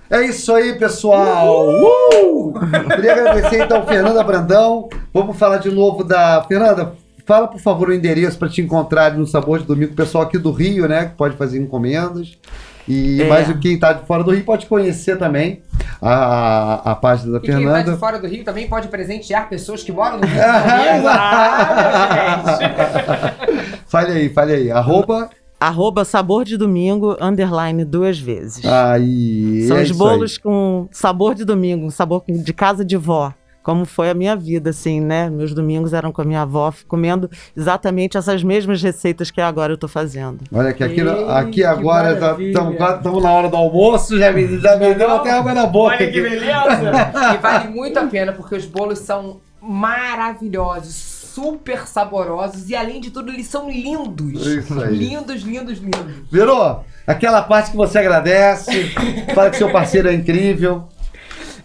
É isso aí, pessoal. Uh! Queria agradecer então Fernanda Brandão. Vamos falar de novo da Fernanda. Fala por favor o endereço para te encontrar no Sabor de Domingo, o pessoal aqui do Rio, né, que pode fazer encomendas. E É. mais quem tá de fora do Rio pode conhecer também a, a página da E quem tá Fernanda. de fora do Rio também pode presentear pessoas que moram no Rio. Meu gente. Fale aí, fale aí. Arroba. Arroba sabor de domingo, underline duas vezes. Aí. São é os bolos com sabor de domingo, um sabor de casa de vó. Como foi a minha vida, assim, né? Meus domingos eram com a minha avó, comendo exatamente essas mesmas receitas que agora eu tô fazendo. Olha que aqui, Ei, aqui que agora maravilha. estamos na hora do almoço, já me, já me deu até água na boca. Olha que aqui. beleza! e vale muito a pena, porque os bolos são maravilhosos, super saborosos e, além de tudo, eles são lindos. Isso aí. Lindos, lindos, lindos. Virou? Aquela parte que você agradece, fala que seu parceiro é incrível.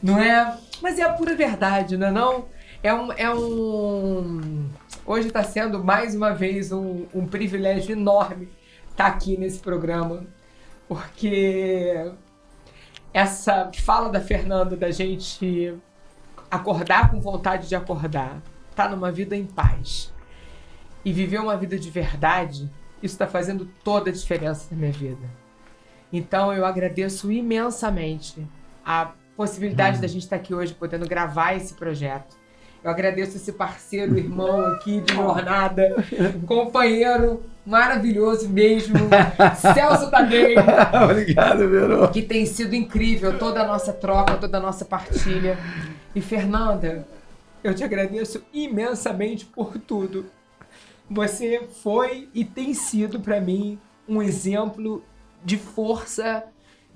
Não é? Mas é a pura verdade, não é não? É um... É um... Hoje está sendo, mais uma vez, um, um privilégio enorme estar aqui nesse programa, porque essa fala da Fernanda da gente acordar com vontade de acordar, tá numa vida em paz e viver uma vida de verdade, isso está fazendo toda a diferença na minha vida. Então eu agradeço imensamente a possibilidade da gente estar aqui hoje podendo gravar esse projeto. Eu agradeço esse parceiro, irmão aqui de jornada, companheiro maravilhoso mesmo, Celso Tadei, Obrigado, Virou. que tem sido incrível toda a nossa troca, toda a nossa partilha. E Fernanda, eu te agradeço imensamente por tudo. Você foi e tem sido para mim um exemplo de força,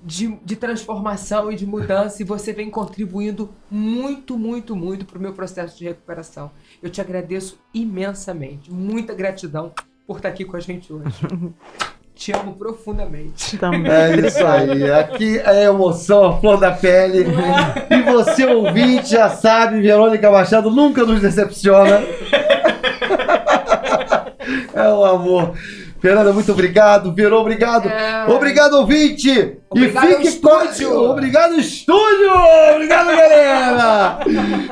de, de transformação e de mudança, e você vem contribuindo muito, muito, muito para o meu processo de recuperação. Eu te agradeço imensamente, muita gratidão por estar aqui com a gente hoje. Te amo profundamente. Também. É isso aí. Aqui é emoção, a flor da pele. E você, ouvinte, já sabe, Verônica Machado nunca nos decepciona. É o amor. Fernanda, muito obrigado. Verô, obrigado. É. Obrigado, ouvinte. Obrigado e fique com... estúdio. Obrigado, estúdio. Obrigado, galera.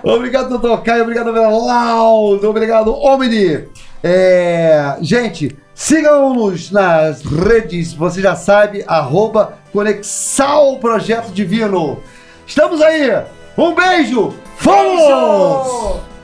obrigado, doutor Caio. Obrigado, Laudo. Obrigado, Omni. É, Gente, sigam-nos nas redes, você já sabe, arroba Conexal Projeto Divino. Estamos aí. Um beijo. Fomos!